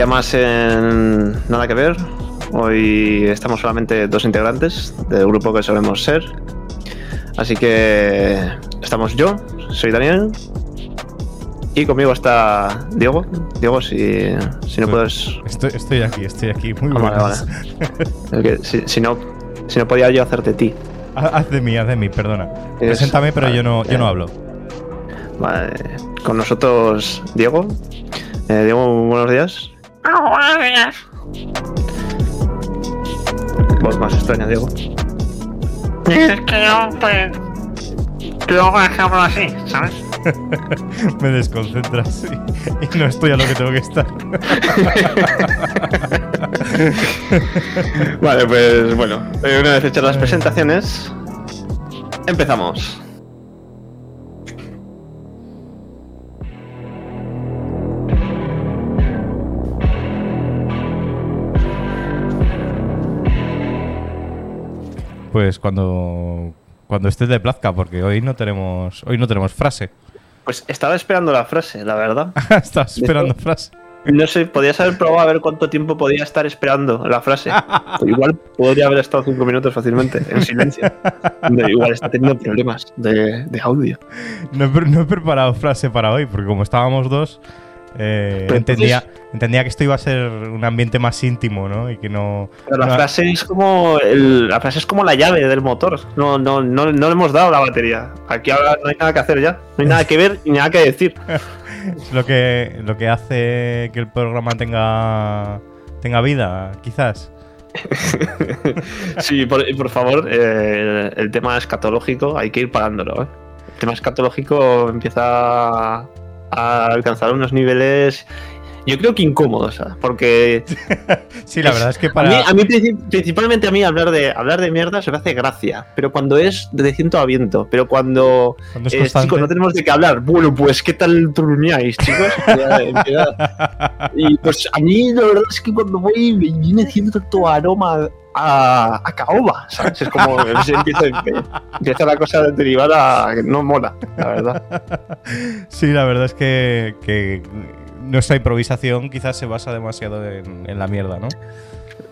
día más en Nada que ver. Hoy estamos solamente dos integrantes del grupo que solemos ser. Así que estamos yo, soy Daniel. Y conmigo está Diego. Diego, si, si no puedes. Estoy, estoy aquí, estoy aquí. Muy Ah, vale, que si, si no, si no podía yo hacerte ti. Ha- Haz de mí, haz de mí, perdona. Es- Preséntame, pero vale, yo no, yo no eh. hablo. Vale. Con nosotros, Diego. Eh, Diego, buenos días. Voz más extraña, Diego. Es que yo, pues. Luego hablo así, ¿sabes? Me desconcentras y, y no estoy a lo que tengo que estar. Vale, pues bueno, eh, una vez hechas las presentaciones, empezamos. Pues cuando, cuando estés de plazca, porque hoy no tenemos, hoy no tenemos frase. Pues estaba esperando la frase, la verdad. Estás esperando frase. No sé, podías haber probado a ver cuánto tiempo podía estar esperando la frase. Igual podría haber estado cinco minutos fácilmente, en silencio. Igual está teniendo problemas de, de audio. No he preparado frase para hoy, porque como estábamos dos, eh, entendía, entendía que esto iba a ser un ambiente más íntimo, ¿no? Y que no. Pero la no- frase es como el- la frase es como la llave del motor. No, no, no, no le hemos dado la batería. Aquí ahora no hay nada que hacer ya. No hay nada que ver y nada que decir. Es lo que, lo que hace que el programa tenga, tenga vida, quizás. Sí, por, por favor, eh, el, el tema escatológico hay que ir parándolo. ¿eh? El tema escatológico empieza a, alcanzar unos niveles, yo creo que incómodos, porque Sí, la verdad es que a para. mí, a mí princi- principalmente a mí hablar de hablar de mierda se me hace gracia, pero cuando es de ciento a viento, pero cuando cuando es eh, chicos no tenemos de qué hablar, bueno pues qué tal turneáis, chicos, y pues a mí la verdad es que cuando voy me viene cierto aroma a, a caoba, ¿sabes? Es como se empieza, empieza la cosa a derivar a que no mola, la verdad. Sí, la verdad es que, que nuestra improvisación quizás se basa demasiado en, en la mierda, ¿no?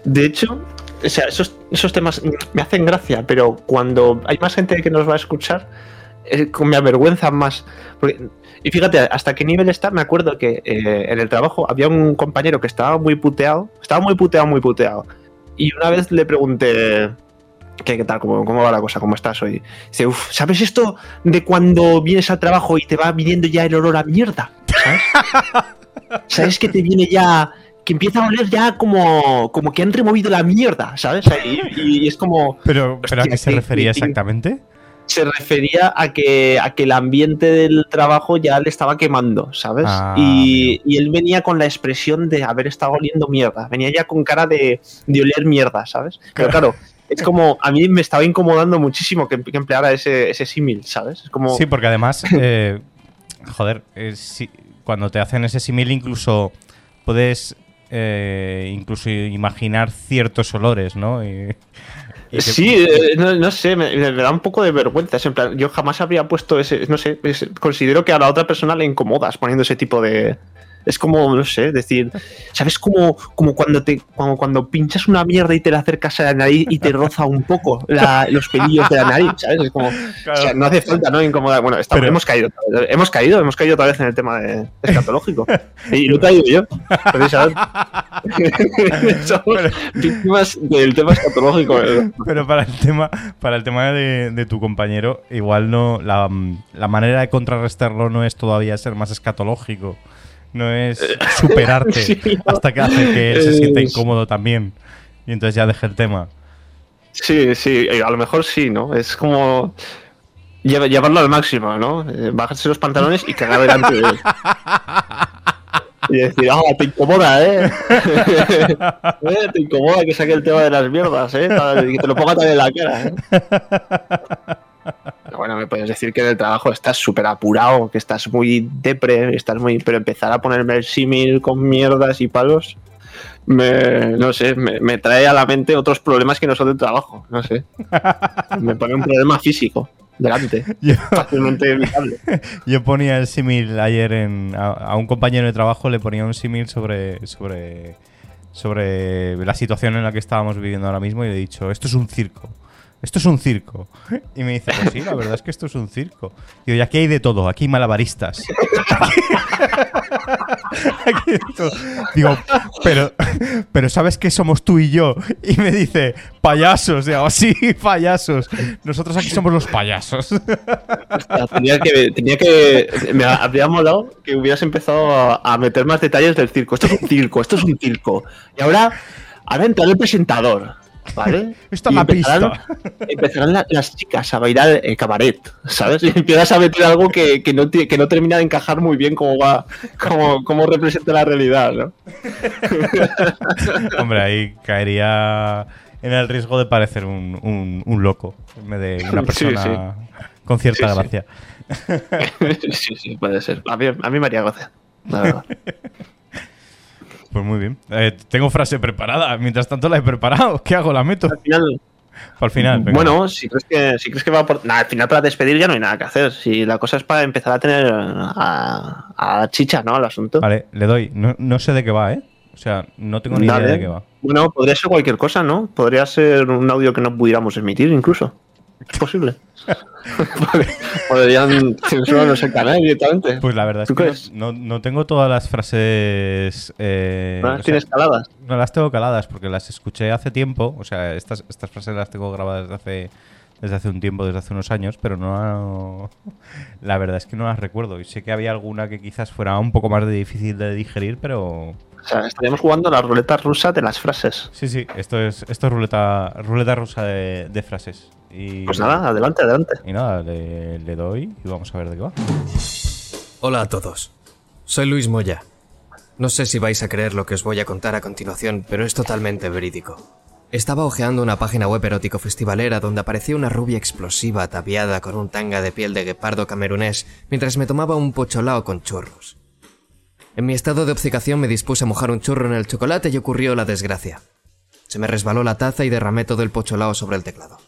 De hecho, o sea, esos, esos temas me hacen gracia, pero cuando hay más gente que nos va a escuchar, eh, me avergüenzan más. Porque- y fíjate, hasta qué nivel está, me acuerdo que eh, en el trabajo había un compañero que estaba muy puteado, estaba muy puteado, muy puteado. Y una vez le pregunté, ¿qué, qué tal? ¿Cómo, ¿Cómo va la cosa? ¿Cómo estás hoy? Dice, uff, ¿sabes esto de cuando vienes al trabajo y te va viniendo ya el olor a mierda? ¿Sabes? ¿Sabes que te viene ya que empieza a oler ya como, como que han removido la mierda, ¿sabes? Y, y es como. Pero, pero ¿a Hostia, qué se refería exactamente? Se refería a que, a que el ambiente del trabajo ya le estaba quemando, ¿sabes? Ah, y, y él venía con la expresión de haber estado oliendo mierda. Venía ya con cara de, de oler mierda, ¿sabes? Pero claro, es como. A mí me estaba incomodando muchísimo que, que empleara ese, ese símil, ¿sabes? Es como. Sí, porque además, eh, joder, eh, cuando te hacen ese símil incluso puedes eh, incluso imaginar ciertos olores, ¿no? Y- Sí, eh, no, no sé, me, me da un poco de vergüenza. es en plan, yo jamás habría puesto ese. No sé, considero que a la otra persona le incomodas poniendo ese tipo de. Es como, no sé, decir. ¿Sabes? Como, como cuando te como cuando pinchas una mierda y te la acercas a la nariz y te roza un poco la- los pelillos de la nariz, ¿sabes? Es como. O sea, no hace falta, ¿no? Incomodar. Bueno, estamos- Pero- hemos caído. Hemos caído, hemos caído otra vez en el tema de escatológico. Y lo he caído yo. Somos víctimas del tema escatológico, ¿verdad? Pero para el tema, para el tema de, de tu compañero, igual no. La, la manera de contrarrestarlo no es todavía ser más escatológico. No es superarte Sí, no. hasta que hace que él se sienta Es- incómodo también. Y entonces ya deje el tema. Sí, sí, eh, a lo mejor sí, ¿no? Es como lle- llevarlo al máximo, ¿no? Eh, Bajarse los pantalones y cagar delante de él. Y decir, ah, te incomoda, ¿eh? Eh, Te incomoda que saque el tema de las mierdas, ¿eh? Que te lo ponga también en la cara, ¿eh? Bueno, me puedes decir que en el trabajo estás súper apurado, que estás muy depre, estás muy... Pero empezar a ponerme el símil con mierdas y palos, me, no sé, me, me trae a la mente otros problemas que no son del trabajo, no sé. Me pone un problema físico. delante. Yo, Fácilmente evitable. yo ponía el símil ayer en, a, a un compañero de trabajo, le ponía un símil sobre, sobre, sobre la situación en la que estábamos viviendo ahora mismo y le he dicho, esto es un circo. Esto es un circo. Y me dice, pues sí, la verdad es que esto es un circo. Digo, y aquí hay de todo, aquí hay malabaristas. Aquí hay de todo. Digo, pero, pero ¿sabes qué somos tú y yo? Y me dice, payasos. Digo, sí, payasos. Nosotros aquí somos los payasos. Tenía que, tenía que. Me habría molado que hubieras empezado a, a meter más detalles del circo. Esto es un circo, esto es un circo. Y ahora, ahora entra el presentador, ¿vale? Esta es Y la empezarán- pista. Empezarán la- las chicas a bailar el cabaret, ¿sabes? Y empiezas a meter algo que, que no, que no termina de encajar muy bien cómo va, cómo, cómo representa la realidad, ¿no? Hombre, ahí caería en el riesgo de parecer un, un- un loco en vez de una Sí, persona con cierta Sí, sí. gracia. sí, sí, puede ser. A mí, a mí me haría gracia, la verdad. Pues muy bien. Eh, tengo frase preparada. Mientras tanto la he preparado. ¿Qué hago? ¿La meto? Al final, venga. Bueno, si crees que, si crees que va por. Nah, al final para despedir ya no hay nada que hacer. Si la cosa es para empezar a tener a, a chicha, ¿no? El asunto. Vale, le doy. No, no sé de qué va, ¿eh? O sea, no tengo ni Dale. idea de qué va. Bueno, podría ser cualquier cosa, ¿no? Podría ser un audio que no pudiéramos emitir, incluso. Es posible. Podrían censurarnos el canal directamente. Pues la verdad es ¿Tú que no, no- no tengo todas las frases. eh, ¿No las sea, tienes caladas? no las tengo caladas porque las escuché hace tiempo. O sea, estas, estas frases las tengo grabadas desde hace, desde hace un tiempo, desde hace unos años, pero no. La verdad es que no las recuerdo. Y sé que había alguna que quizás fuera un poco más de difícil de digerir, pero. O sea, estaríamos jugando a la ruleta rusa de las frases. Sí, sí, esto es, esto es ruleta, ruleta rusa de, de frases. Y, Pues nada, adelante, adelante. Y nada, le, le doy y vamos a ver de qué va. Hola a todos. Soy Luis Moya. No sé si vais a creer lo que os voy a contar a continuación, pero es totalmente verídico. Estaba hojeando una página web erótico festivalera donde aparecía una rubia explosiva ataviada con un tanga de piel de guepardo camerunés mientras me tomaba un pocholao con churros. En mi estado de obcecación me dispuse a mojar un churro en el chocolate y ocurrió la desgracia. Se me resbaló la taza y derramé todo el pocholao sobre el teclado.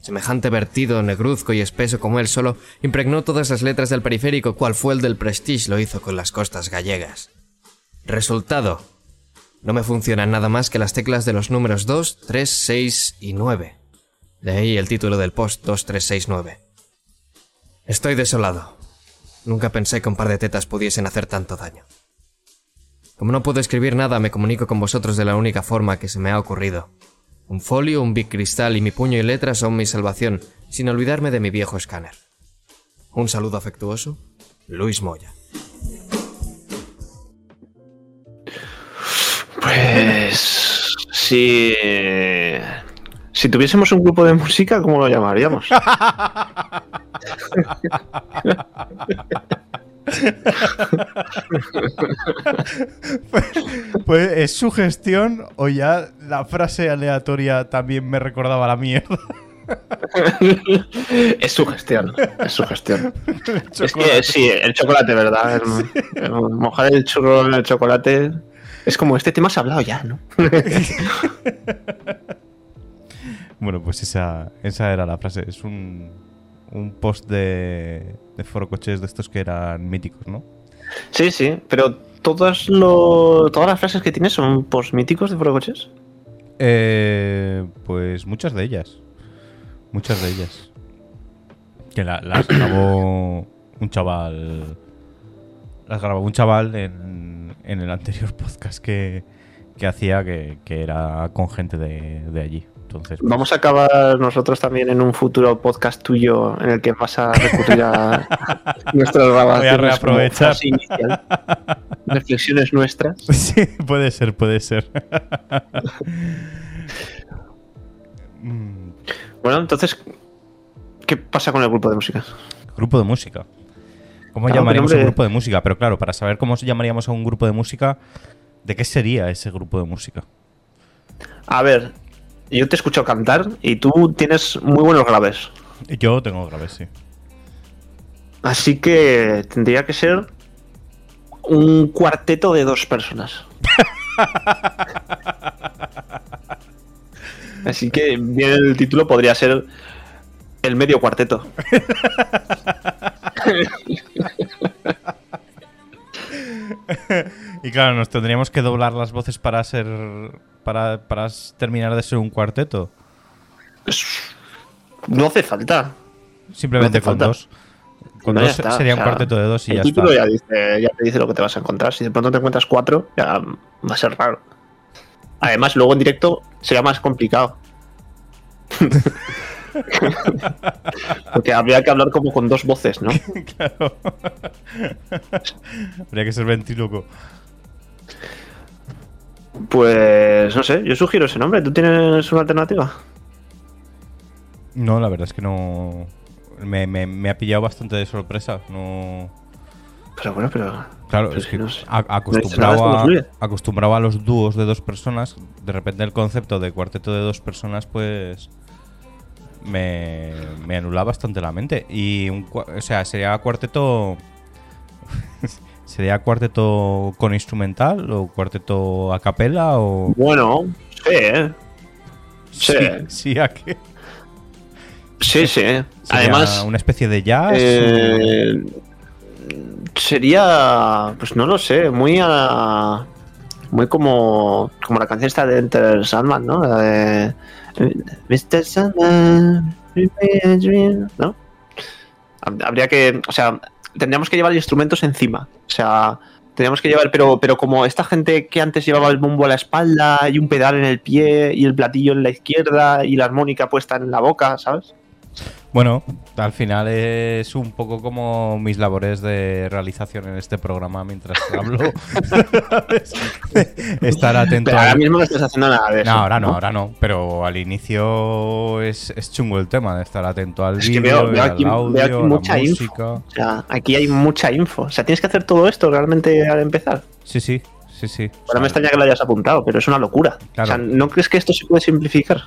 Semejante vertido, negruzco y espeso como él solo, impregnó todas las letras del periférico, cual fue el del Prestige lo hizo con las costas gallegas. Resultado. No me funcionan nada más que las teclas de los números 2, 3, 6 y 9. De ahí el título del post 2369. Estoy desolado. Nunca pensé que un par de tetas pudiesen hacer tanto daño. Como no puedo escribir nada, me comunico con vosotros de la única forma que se me ha ocurrido. Un folio, un big cristal y mi puño y letra son mi salvación, sin olvidarme de mi viejo escáner. Un saludo afectuoso, Luis Moya. Pues. Si. Si tuviésemos un grupo de música, ¿cómo lo llamaríamos? Pues es su gestión o ya la frase aleatoria también me recordaba la mierda. es su gestión. Es su gestión. Es que sí, el chocolate, ¿verdad? El- el mojar el churro en el chocolate. Es como este tema se ha hablado ya, ¿no? Bueno, pues esa, esa era la frase. Es un, un post de, de foro coches de estos que eran míticos, ¿no? Sí, sí, pero todas, lo, todas las frases que tienes son posmíticos de Forocoches. Eh, pues muchas de ellas. Muchas de ellas. Que la- las grabó un chaval. Las grabó un chaval en, en el anterior podcast que, que hacía, que, que era con gente de, de allí. Entonces, pues, Vamos a acabar nosotros también en un futuro podcast tuyo en el que vas a recurrir a nuestras grabaciones. como reaprovechar. frase inicial. Reflexiones nuestras. Sí, puede ser, puede ser. Mm, Bueno, entonces, ¿qué pasa con el grupo de música? grupo de música. ¿Cómo Claro, llamaríamos a un grupo de música? Pero claro, para saber cómo llamaríamos a un grupo de música, ¿de qué sería ese grupo de música? A ver, yo te escucho cantar y tú tienes muy buenos graves. Yo tengo graves, sí. Así que tendría que ser un cuarteto de dos personas. Así que bien el título podría ser El medio cuarteto. Y claro, nos tendríamos que doblar las voces para ser. para, para terminar de ser un cuarteto. No hace falta. Simplemente No hace con falta. dos. Con No, dos está, sería o un cuarteto de dos y el ya título está. ya, dice, ya te dice lo que te vas a encontrar. Si de pronto te encuentras cuatro, ya va a ser raro. Además, luego en directo sería más complicado. Porque habría que hablar como con dos voces, ¿no? Claro. Habría que ser ventríloco. Pues no sé, yo sugiero ese nombre. ¿Tú tienes una alternativa? No, la verdad es que no. Me, me- me ha pillado bastante de sorpresa. No. Pero bueno, pero. Claro, pero es que no sé. a, acostumbrado a los dúos de dos personas, de repente el concepto de cuarteto de dos personas, pues me, me anula bastante la mente. Y un, o sea, sería cuarteto. ¿Sería cuarteto con instrumental o cuarteto a capela o.? Bueno, sí, ¿eh? Sí. sí, ¿a qué? Sí, sí. ¿Sería Además, una especie de jazz. eh, sería, pues no lo sé, muy a, muy como, como la canción esta de Enter Sandman, ¿no? La de Mr. Sandman, give me a dream", ¿no? Hab- Habría que, o sea, tendríamos que llevar instrumentos encima, o sea, tendríamos que llevar, pero, pero como esta gente que antes llevaba el bombo a la espalda y un pedal en el pie y el platillo en la izquierda y la armónica puesta en la boca, ¿sabes? Bueno, al final es un poco como mis labores de realización en este programa mientras hablo. Estar atento Pero ahora al- mismo no estás haciendo nada de eso. No, ahora no, ahora no. Pero al inicio es, es chungo el tema de estar atento al Es que vídeo, veo- al aquí- veo audio, aquí a la mucha info. O sea, aquí hay mucha info. O sea, tienes que hacer todo esto realmente al empezar. Sí, sí, sí, sí. O Ahora me extraña que lo hayas apuntado, pero es una locura. Claro. O sea, ¿no crees que esto se puede simplificar?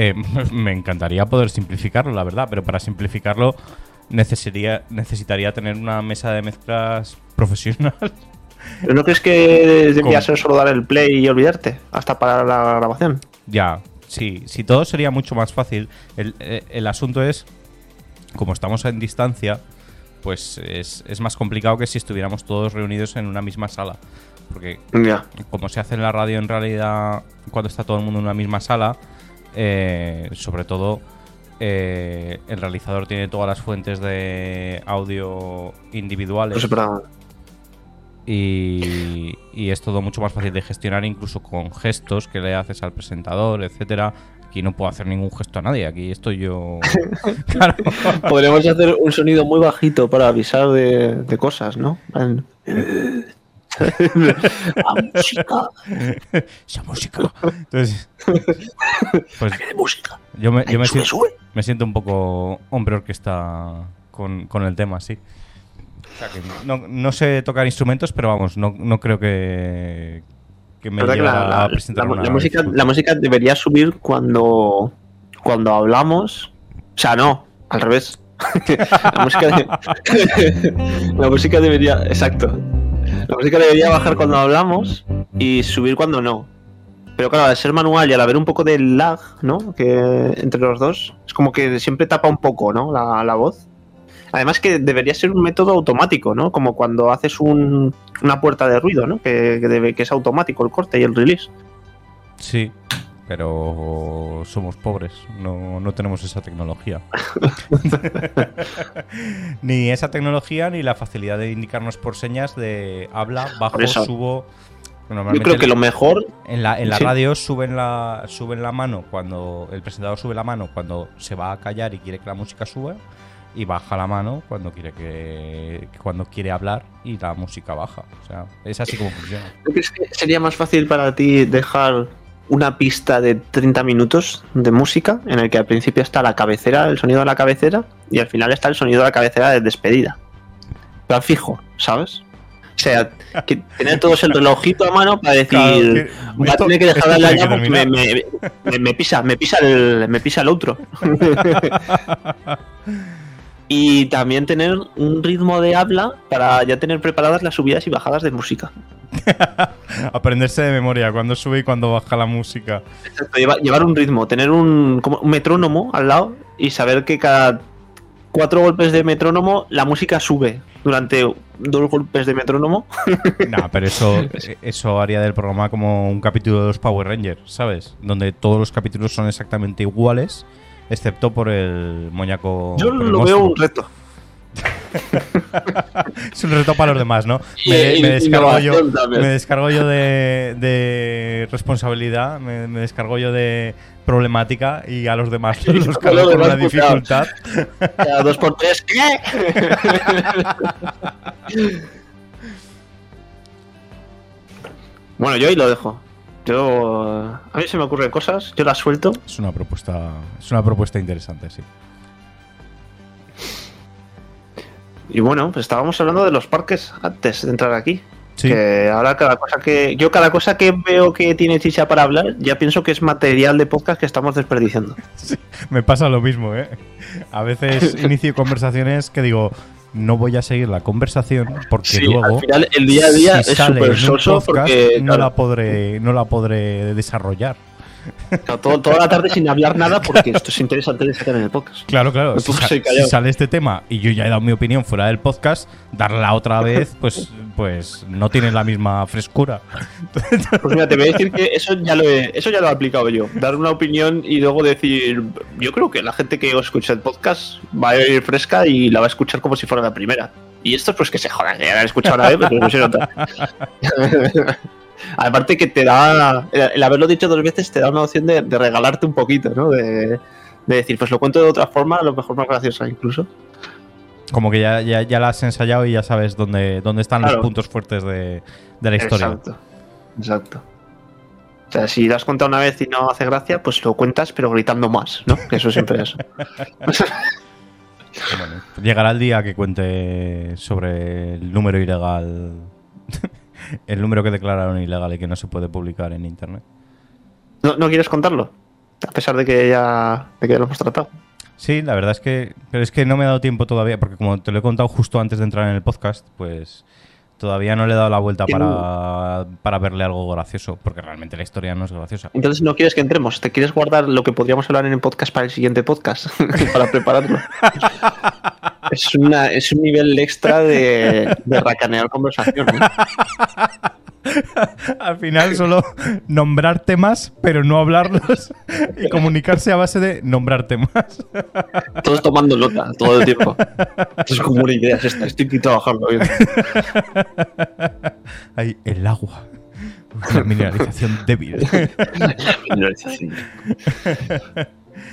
Eh, me encantaría poder simplificarlo, la verdad, pero para simplificarlo necesitaría, necesitaría tener una mesa de mezclas profesional. ¿Pero no crees que debería ser solo dar el play y olvidarte? Hasta para la grabación. Ya, sí, si todo sería mucho más fácil. El, eh, el asunto es, como estamos en distancia, pues es, es más complicado que si estuviéramos todos reunidos en una misma sala. Porque Ya. como se hace en la radio en realidad cuando está todo el mundo en una misma sala, eh, sobre todo eh, el realizador tiene todas las fuentes de audio individuales Pues, y, y es todo mucho más fácil de gestionar incluso con gestos que le haces al presentador, etcétera. Aquí no puedo hacer ningún gesto a nadie, aquí estoy yo. claro. Podríamos hacer un sonido muy bajito para avisar de, de cosas, ¿no? En- La música. Esa música. Entonces, pues ¿Qué de música? yo me, yo me Sube, siento, sube. me siento un poco hombre orquesta con, con el tema, sí. O sea que no, no sé tocar instrumentos, pero vamos, no, no creo que, que me La la, a presentar la- música, la música debería subir cuando, cuando hablamos. O sea, no, al revés. la, música de- la música debería. Exacto. La música debería bajar cuando hablamos y subir cuando no. Pero claro, al ser manual y al haber un poco de lag, ¿no? Que entre los dos, es como que siempre tapa un poco, ¿no? La, la voz. Además que debería ser un método automático, ¿no? Como cuando haces un- una puerta de ruido, ¿no? Que, que debe- que es automático el corte y el release. Sí, pero somos pobres, no, no tenemos esa tecnología. ni esa tecnología ni la facilidad de indicarnos por señas de habla, bajo, subo. Yo Normalmente creo que lo mejor en la, en la Sí. radio suben la, suben la mano cuando el presentador sube la mano cuando se va a callar y quiere que la música suba y baja la mano cuando quiere que cuando quiere hablar y la música baja. O sea, es así como funciona. ¿No crees que sería más fácil para ti dejar una pista de 30 minutos de música en el que al principio está la cabecera, el sonido de la cabecera, y al final está el sonido de la cabecera de despedida? Pero fijo, ¿sabes? O sea, que tener todos el relojito a mano para decir, va a tener que dejar de hablar ya porque me, me- me- me pisa, me pisa el, me pisa el otro. y también tener un ritmo de habla para ya tener preparadas las subidas y bajadas de música. Aprenderse de memoria cuando sube y cuando baja la música. Exacto, lleva- llevar un ritmo, tener un, como un metrónomo al lado y saber que cada cuatro golpes de metrónomo la música sube durante dos golpes de metrónomo. No, pero eso, eso haría del programa como un capítulo de los Power Rangers, ¿sabes? Donde todos los capítulos son exactamente iguales, excepto por el moñaco. Yo lo veo un reto. Es un reto para los demás, ¿no? Me, y me descargo yo, me descargo yo de, de responsabilidad, me, me descargo yo de problemática y a los demás los a cargo los con una dificultad. Cada dos por tres, ¿qué? bueno, yo ahí lo dejo. Yo. A mí se me ocurren cosas, yo las suelto. Es una propuesta, es una propuesta interesante, sí. Y bueno, pues estábamos hablando de los parques antes de entrar aquí. Sí. Que ahora cada cosa que. Yo cada cosa que veo que tiene chicha para hablar, ya pienso que es material de podcast que estamos desperdiciando. Me pasa lo mismo, ¿eh? A veces inicio conversaciones que digo, no voy a seguir la conversación porque Sí, luego al final el día a día si es sale súper en un soso podcast, porque no claro, la podré no la podré desarrollar. Todo- toda la tarde sin hablar nada porque esto es interesante de sacar en el podcast. Claro, claro. Si, sa- sale este tema y yo ya he dado mi opinión fuera del podcast, darla otra vez, pues, pues no tiene la misma frescura. Pues mira, te voy a decir que eso ya lo he, eso ya lo he aplicado yo. Dar una opinión y luego decir, yo creo que la gente que escucha el podcast va a ir fresca y la va a escuchar como si fuera la primera. Y esto pues que se jodan, que ya la han escuchado una vez, pero no se nota. Aparte que te da, el haberlo dicho dos veces te da una opción de, de regalarte un poquito, ¿no? De, de decir, pues lo cuento de otra forma, a lo mejor más graciosa incluso. Como que ya, ya, ya la has ensayado y ya sabes dónde, dónde están Claro. los puntos fuertes de, de la historia. Exacto. Exacto. O sea, si lo has contado una vez y no hace gracia, pues lo cuentas, pero gritando más, ¿no? Que eso siempre es. Bueno, llegará el día que cuente sobre el número ilegal. el número que declararon ilegal y que no se puede publicar en internet. ¿No, no quieres contarlo? A pesar de que ya, de que ya lo hemos tratado. Sí, la verdad es que. Pero es que no me ha dado tiempo todavía, porque como te lo he contado justo antes de entrar en el podcast, pues todavía no le he dado la vuelta ¿Quién- para, para verle algo gracioso, porque realmente la historia no es graciosa. Entonces no quieres que entremos. ¿Te quieres guardar lo que podríamos hablar en el podcast para el siguiente podcast? para prepararlo. es, una, es un nivel extra de, de racanear conversación. ¿no? Al final solo nombrar temas, pero no hablarlos y comunicarse a base de nombrar temas. Todos tomando nota todo el tiempo. Es como una idea es esta. Estoy aquí trabajando. bien. Ahí, el agua. Una mineralización débil.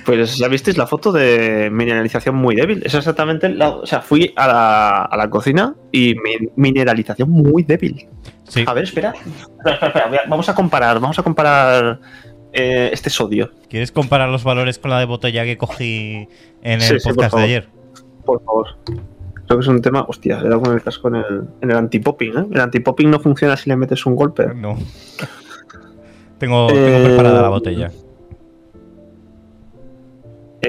Pues ya visteis la foto de mineralización muy débil. Es exactamente la. O sea, fui a la, a la cocina y mi- mineralización muy débil. Sí. A ver, espera. Espera, espera, espera. Vamos a comparar. Vamos a comparar eh, este sodio. ¿Quieres comparar los valores con la de botella que cogí en el Sí, sí, por podcast de ayer? Por favor. Creo que es un tema. Hostia, era con el casco en el, en el antipopping, ¿eh? El antipopping no funciona si le metes un golpe. No. Tengo, tengo Eh, preparada la botella.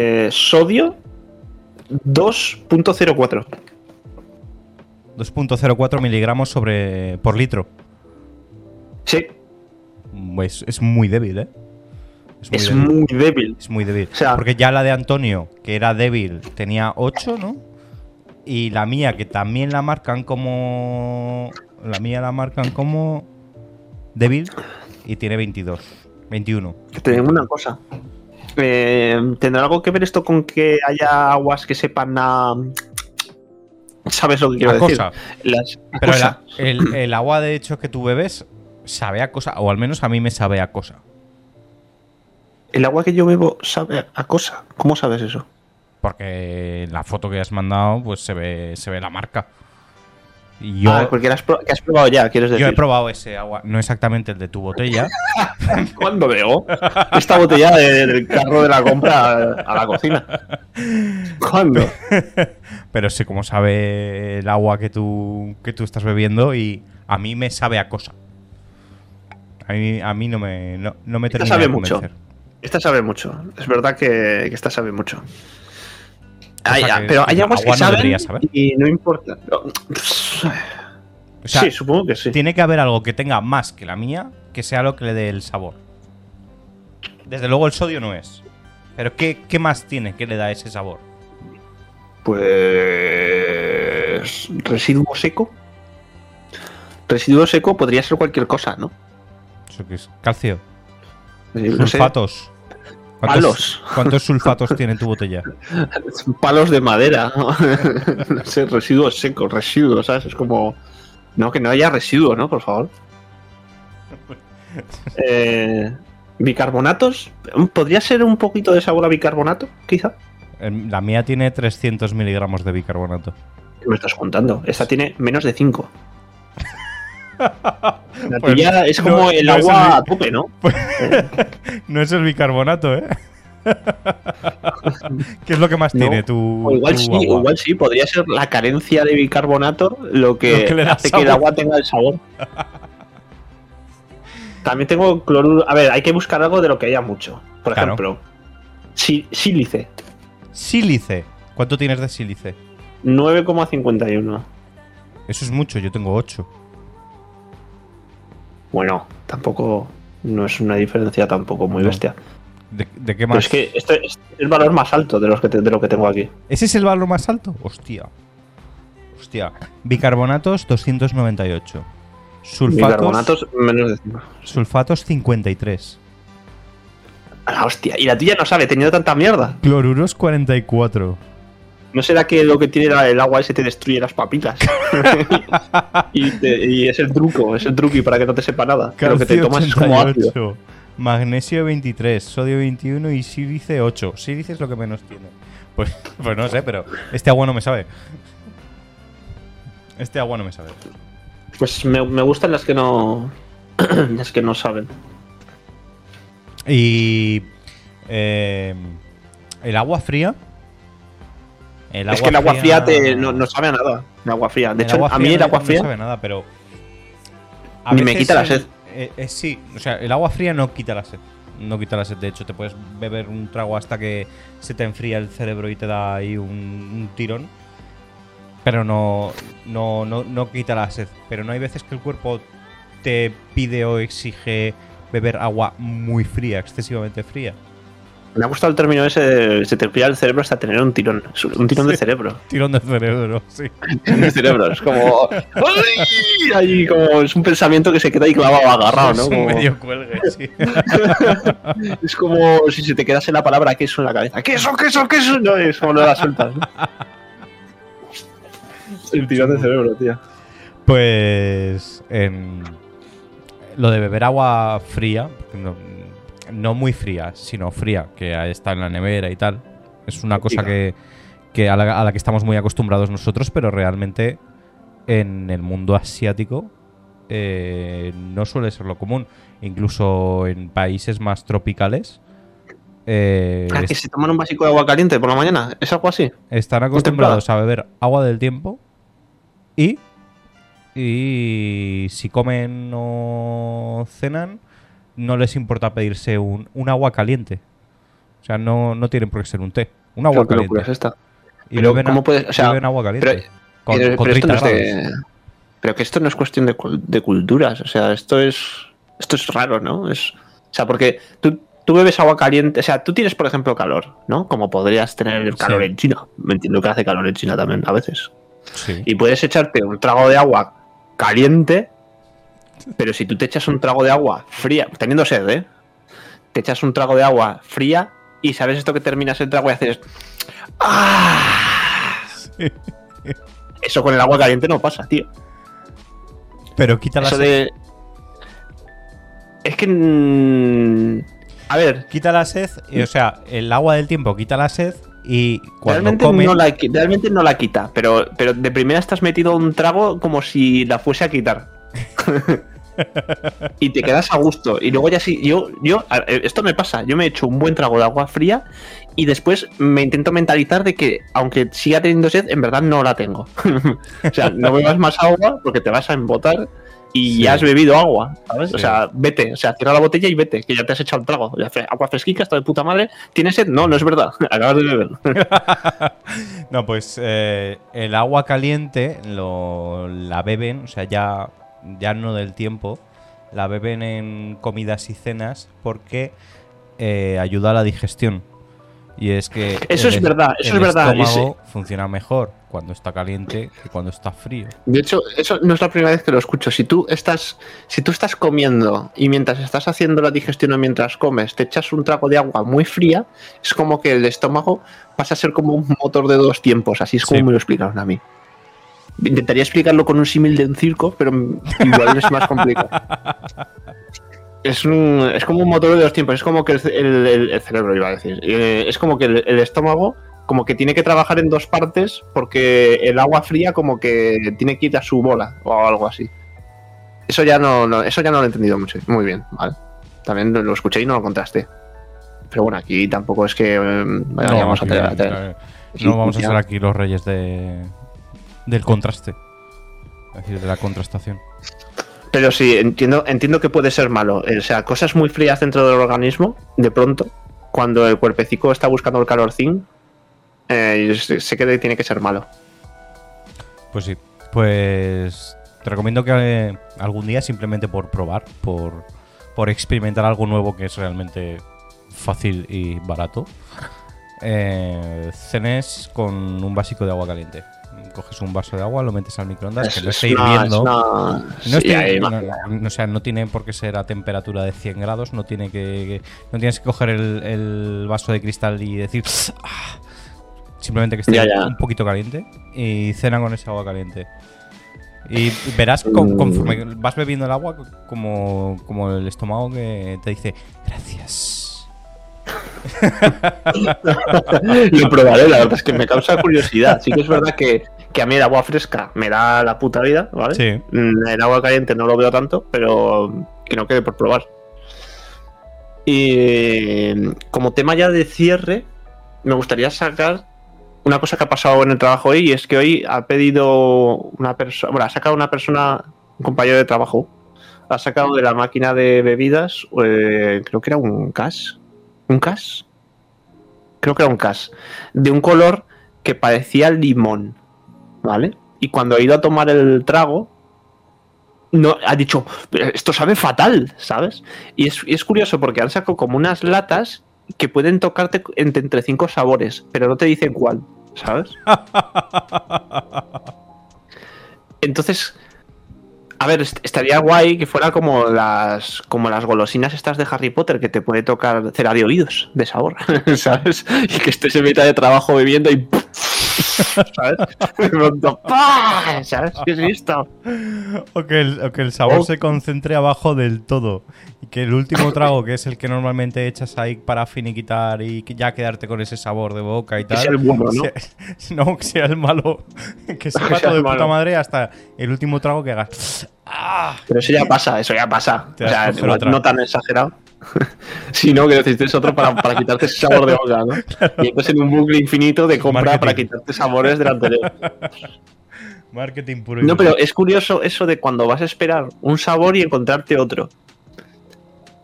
Eh, sodio 2.04. 2.04 miligramos sobre, por litro. Sí, Pues es muy débil, ¿eh? Es muy es débil. muy débil. Es muy débil. O sea- Porque ya la de Antonio, que era débil, tenía 8, ¿no? Y la mía, que también la marcan como. La mía la marcan como. débil y tiene 22. 21. Te digo una cosa. Eh, ¿Tendrá algo que ver esto con que haya aguas que sepan a. ¿Sabes lo que quiero decir? Las Pero cosa. el, el- el agua, de hecho, que tú bebes sabe a cosa, o al menos a mí me sabe a cosa. El agua que yo bebo sabe a cosa. ¿Cómo sabes eso? Porque en la foto que has mandado, pues se ve, se ve la marca. Yo, Ah, porque has, pro- que has probado ya, quieres decir. yo he probado ese agua, no exactamente el de tu botella, ¿Cuándo veo? Esta botella de- del carro de la compra a, la cocina. ¿Cuándo? pero sé cómo sabe el agua que tú, que tú estás bebiendo y a mí me sabe a cosa. A mí, a mí no me, no, no me Esta termina sabe de mucho. Esta sabe mucho. Es verdad que, que esta sabe mucho. Hay- que- pero hay que aguas agua que saben saber. y no importa. O sea, sí, supongo que sí. Tiene que haber algo que tenga más que la mía, que sea lo que le dé el sabor. Desde luego el sodio no es. Pero ¿qué, qué más tiene que le da ese sabor? Pues. Residuo seco. Residuo seco podría ser cualquier cosa, ¿no? ¿Eso qué es? Calcio. Eh, sé, Sulfatos. Palos. ¿Cuántos sulfatos tiene tu botella? palos de madera. ¿no? sé, residuos secos, residuos, ¿sabes? Es como. No, que no haya residuo, ¿no? Por favor. Eh, bicarbonatos. ¿Podría ser un poquito de sabor a bicarbonato, quizá? La mía tiene 300 miligramos de bicarbonato. ¿Qué me estás contando? Esta tiene menos de 5. La Pues es como no- el no agua el- a tope, ¿no? No es el bicarbonato, ¿eh? ¿Qué es lo que más No, tiene tu, O igual tu sí, agua? igual sí, podría ser la carencia de bicarbonato lo que, Lo hace que el agua tenga el sabor. También tengo cloruro. A ver, hay que buscar algo de lo que haya mucho. Por Claro. ejemplo, sí- sílice, Sílice. ¿Cuánto tienes de sílice? 9,51. Eso es mucho, yo tengo 8. Bueno, tampoco. No es una diferencia tampoco muy No. bestia. ¿De, de qué Pero más? es que este es el valor más alto de, los que te- de lo que tengo aquí. ¿Ese es el valor más alto? Hostia. Hostia. Bicarbonatos 298. Sulfatos, Bicarbonatos menos de 5. sulfatos 53. A la hostia. Y la tuya no sabe, teniendo tanta mierda. Cloruros 44. ¿No será que lo que tiene el agua ese te destruye las papitas? y, te- y es el truco, es el truqui para que no te sepa nada. Que lo que te tomas es como ácido. 88. Magnesio 23, sodio 21 y sílice 8. Sílice es lo que menos tiene. Pues, pues no sé, pero este agua no me sabe. Este agua no me sabe. Pues me, me gustan las que no. las que no saben. Y. eh, el agua fría. El es que el agua fría te, no, no sabe a nada. El agua fría. De El hecho, agua a mí el no- agua no fría. sabe nada, pero. a Ni me quita la sed. eh, eh, sí, o sea, el agua fría no quita la sed. No quita la sed. De hecho, te puedes beber un trago hasta que se te enfría el cerebro y te da ahí un, un tirón. Pero no, no, no, no quita la sed. Pero no hay veces que el cuerpo te pide o exige beber agua muy fría, excesivamente fría. Me ha gustado el término ese de se te enfría el cerebro hasta tener un tirón. Un tirón de cerebro. Tirón de cerebro, sí. de cerebro. Es como. ¡Ay! Ahí como es un pensamiento que se queda ahí clavado, agarrado, ¿no? Es Como- medio cuelgue, sí. Es como si se te quedase la palabra queso en la cabeza. ¡Queso, queso, queso! No, es como no la sueltas. ¿no? El tirón de cerebro, tío. Pues en lo de beber agua fría, no, no muy fría, sino fría, que está en la nevera y tal, es una cosa que, que a, la, a la que estamos muy acostumbrados nosotros, pero realmente en el mundo asiático eh, no suele ser lo común. Incluso en países más tropicales eh, Ah, que es- se toman un básico de agua caliente por la mañana. ¿Es algo así? están acostumbrados a beber agua del tiempo y, y si comen o cenan, no les importa pedirse un, un agua caliente. O sea, no, no tienen por qué ser un té. Un agua Pero caliente. es esta. Y beben, ¿cómo a- puedes- o sea, agua caliente. pero- con, Pero, con pero esto 30 no de. Pero que esto no es cuestión de, de culturas. O sea, esto es. Esto es raro, ¿no? Es. O sea, porque tú, tú bebes agua caliente. O sea, tú tienes, por ejemplo, calor, ¿no? Como podrías tener el calor Sí. en China. Me entiendo que hace calor en China también, a veces. Sí. Y puedes echarte un trago de agua caliente. Pero si tú te echas un trago de agua fría, teniendo sed, ¿eh? Te echas un trago de agua fría y sabes esto que terminas el trago y haces. ¡Ah! Eso con el agua caliente no pasa, tío. Pero quita la Eso sed. de. Es que. mm, A ver, Quita la sed, y, o sea, el agua del tiempo quita la sed y cuando realmente, comen... no la, realmente no la quita, pero, pero de primera estás metido un trago como si la fuese a quitar. y te quedas a gusto. Y luego ya sí, yo, yo, eh, esto me pasa, yo me echo un buen trago de agua fría y después me intento mentalizar de que aunque siga teniendo sed, en verdad no la tengo. o sea, no bebas más agua porque te vas a embotar y Sí. ya has bebido agua, ¿sabes? O sea, vete, o sea, cierra la botella y vete, que ya te has echado el trago. Agua fresquica, está de puta madre. ¿Tienes sed? No, no es verdad. Acabas de beber. no, pues eh, el agua caliente lo, la beben, o sea, ya, ya no del tiempo, la beben en comidas y cenas porque eh, ayuda a la digestión. Y es que. Eso el- es verdad, eso el es verdad, estómago funciona mejor cuando está caliente que cuando está frío. De hecho, eso no es la primera vez que lo escucho. Si tú estás, si tú estás comiendo y mientras estás haciendo la digestión o mientras comes, te echas un trago de agua muy fría, es como que el estómago pasa a ser como un motor de dos tiempos. Así es como Sí. me lo explicaron a mí. Intentaría explicarlo con un símil de un circo, pero igual es más complicado. Es, un- es como un motor de dos tiempos. Es como que el, el- cerebro, iba a decir. Eh, es como que el, el estómago como que tiene que trabajar en dos partes porque el agua fría como que tiene que ir a su bola o algo así. Eso ya no, no- eso ya no lo he entendido mucho. Muy bien, vale. También lo escuché y no lo contrasté. Pero bueno, aquí tampoco es que eh, vayamos a tener- no vamos a ser aquí los reyes de del contraste. Es decir, de la contrastación. Pero sí, entiendo, entiendo que puede ser malo. O sea, cosas muy frías dentro del organismo, de pronto, cuando el cuerpecico está buscando el calorcín, eh, sé sé que tiene que ser malo. Pues sí. Pues te recomiendo que eh, algún día, simplemente por probar, por, por experimentar algo nuevo que es realmente fácil y barato, eh, cenes con un básico de agua caliente. Coges un vaso de agua, lo metes al microondas, que no esté hirviendo. No, sea, no tiene por qué ser a temperatura de 100 grados, no tiene que, no tienes que coger el, el vaso de cristal y decir "Ah". simplemente que esté Ya, ya. un poquito caliente y cena con ese agua caliente. Y verás con- Mm. conforme vas bebiendo el agua como, como el estómago que te dice gracias. Lo probaré, la verdad es que me causa curiosidad. Sí que es verdad que, que a mí el agua fresca me da la puta vida, ¿vale? Sí. Mm, El agua caliente no lo veo tanto, pero que no quede por probar. Y como tema ya de cierre, me gustaría sacar una cosa que ha pasado en el trabajo hoy, y es que hoy ha pedido una persona, bueno, ha sacado una persona, un compañero de trabajo, ha sacado de la máquina de bebidas, eh, creo que era un cas, un cas, creo que era un cas, de un color que parecía limón, ¿vale? Y cuando ha ido a tomar el trago, no, ha dicho, "Pero esto sabe fatal, ¿sabes? Y es, y es curioso porque han sacado como unas latas que pueden tocarte entre, entre cinco sabores, pero no te dicen cuál, ¿sabes? Entonces, a ver, est- estaría guay que fuera como las como las golosinas estas de Harry Potter que te puede tocar cera de oídos de sabor, ¿sabes? Y que estés en mitad de trabajo bebiendo y ¿sabes? De pronto, ¡pah! ¿sabes? ¿Qué es esto? O que el, o que el sabor Oh. se concentre abajo del todo. Y que el último trago, que es el que normalmente echas ahí para finiquitar y que ya quedarte con ese sabor de boca y tal. sea el bueno, ¿no? sea- no, que sea el malo. Que sepa sea todo de puta madre hasta el último trago que hagas. ¡Ah! Pero eso ya pasa, eso ya pasa. O sea, no tan exagerado. Si no, que necesites otro para, para quitarte ese sabor de boca, ¿no? Y entras en un bucle infinito de compra Marketing. para quitarte sabores del anterior. Marketing puro y No, pero es curioso eso de cuando vas a esperar un sabor y encontrarte otro.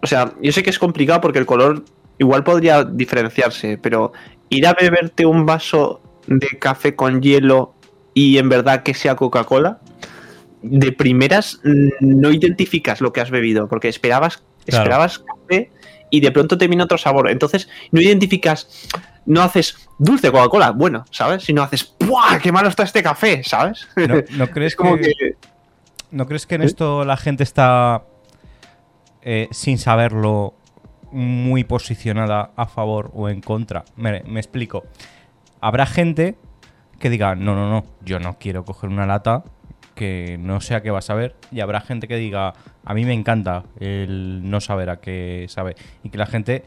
O sea, yo sé que es complicado porque el color igual podría diferenciarse, pero ir a beberte un vaso de café con hielo y en verdad que sea Coca-Cola, de primeras no identificas lo que has bebido, porque esperabas, Claro. esperabas y de pronto te viene otro sabor. Entonces no identificas, no haces dulce Coca-Cola, bueno, ¿sabes? Sino haces, ¡buah! ¡Qué malo está este café! ¿Sabes? ¿No, no crees es como que, que ¿No crees que en ¿Eh? esto la gente está, eh, sin saberlo, muy posicionada a favor o en contra? Me, me explico. Habrá gente que diga, no, no, no, yo no quiero coger una lata que no sé a qué va a saber. Y habrá gente que diga, a mí me encanta el no saber a qué sabe. Y que la gente,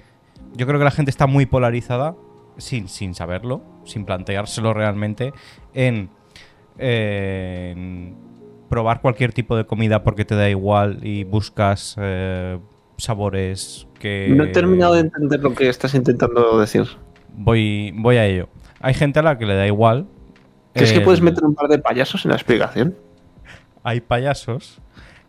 yo creo que la gente está muy polarizada, sin, sin saberlo, sin planteárselo realmente, en, eh, en probar cualquier tipo de comida porque te da igual y buscas eh, sabores que... no he terminado de entender lo que estás intentando decir. Voy, voy a ello. Hay gente a la que le da igual. ¿Crees que puedes meter un par de payasos en la explicación? Hay payasos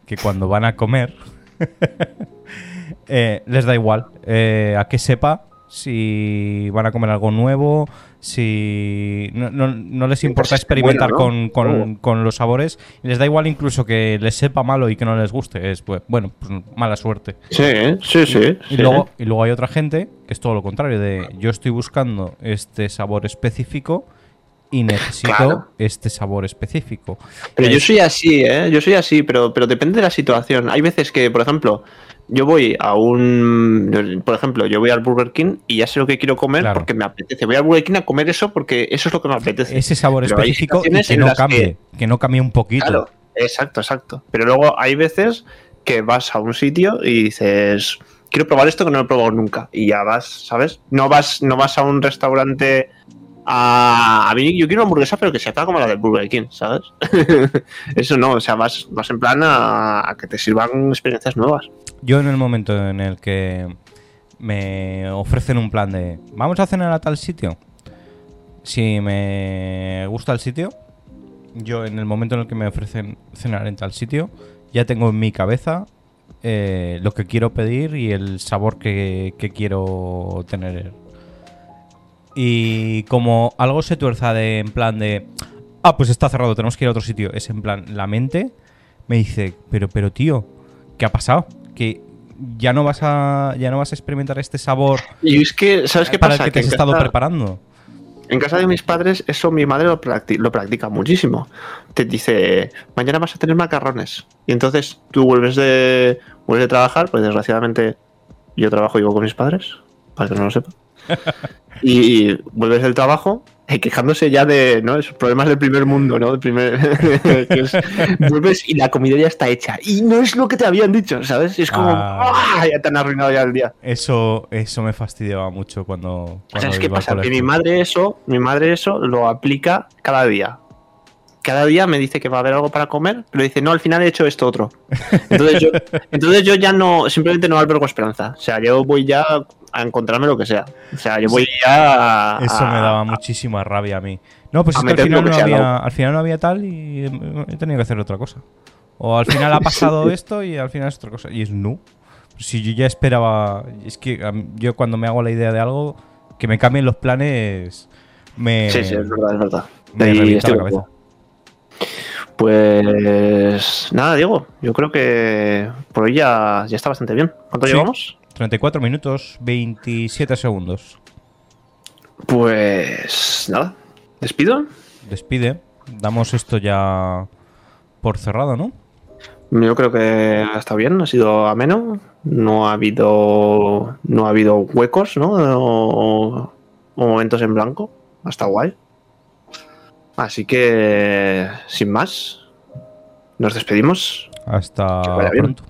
que cuando van a comer eh, les da igual eh, a qué sepa, si van a comer algo nuevo, si no, no- no les importa Pues experimentar bueno, ¿no? con, con- con los sabores, les da igual incluso que les sepa malo y que no les guste, es pues bueno, pues mala suerte. Sí, sí, sí. Y sí. luego, y luego hay otra gente que es todo lo contrario, de yo estoy buscando este sabor específico y necesito Claro. este sabor específico. Pero Es- yo soy así, ¿eh? Yo soy así, pero, pero depende de la situación. Hay veces que, por ejemplo, yo voy a un. Por ejemplo, yo voy al Burger King y ya sé lo que quiero comer Claro. porque me apetece. Voy al Burger King a comer eso porque eso es lo que me apetece. ese sabor Pero específico y que no cambie, que... no cambie un poquito. Claro, exacto, exacto. Pero luego hay veces que vas a un sitio y dices. Quiero probar esto que no he probado nunca. Y ya vas, ¿sabes? No vas, no vas a un restaurante a. A mí, yo quiero una hamburguesa, pero que sea tal como la del Burger King, ¿sabes? Eso no, o sea, vas, en plan a, que te sirvan experiencias nuevas. Yo en el momento en el que me ofrecen un plan de vamos a cenar a tal sitio, si me gusta el sitio, yo en el momento en el que me ofrecen cenar en tal sitio, ya tengo en mi cabeza eh, lo que quiero pedir y el sabor que quiero tener. Y como algo se tuerza de en plan de ah, pues está cerrado, tenemos que ir a otro sitio, es en plan la mente me dice, pero pero tío, ¿qué ha pasado? Que ya no vas a ya no vas a experimentar este sabor Y es que, ¿sabes qué para pasa? el que te has estado preparando. En casa de mis padres, eso mi madre lo practica muchísimo. Te dice, mañana vas a tener macarrones. Y entonces tú vuelves de, vuelves de trabajar, pues desgraciadamente yo trabajo y vivo con mis padres, para que no lo sepa. Y vuelves del trabajo eh, quejándose ya de ¿no? esos problemas del primer mundo, ¿no? Del primer, que es- vuelves y la comida ya está hecha. Y no es lo que te habían dicho, ¿sabes? Es como, Ah. ¡ah! ya te han arruinado ya el día. Eso eso me fastidiaba mucho cuando, O sea, cuando es que iba al pasa que mi madre eso, mi madre eso lo aplica cada día. Cada día me dice que va a haber algo para comer, pero dice, no, al final he hecho esto otro. Entonces yo, entonces yo ya no, simplemente no albergo esperanza. O sea, yo voy ya a encontrarme lo que sea. O sea, yo voy ya a, Eso me daba a- muchísima rabia a mí. No, pues es que al final, no sea, había, ¿no? al final no había tal y he tenido que hacer otra cosa. O al final ha pasado esto y al final es otra cosa. Y es no. Si yo ya esperaba. Es que yo cuando me hago la idea de algo, que me cambien los planes, me, Sí, sí, es verdad, es verdad. me estoy la cabeza. Pues nada, Diego, yo creo que por hoy ya, ya está bastante bien. ¿Cuánto Sí. llevamos? 34 minutos, 27 segundos. Pues nada, despido. Despide. Damos esto ya por cerrado, ¿no? Yo creo que está bien, ha sido ameno, no ha habido no ha habido huecos, ¿no? O, o momentos en blanco, hasta guay. Así que sin más, nos despedimos. Hasta pronto.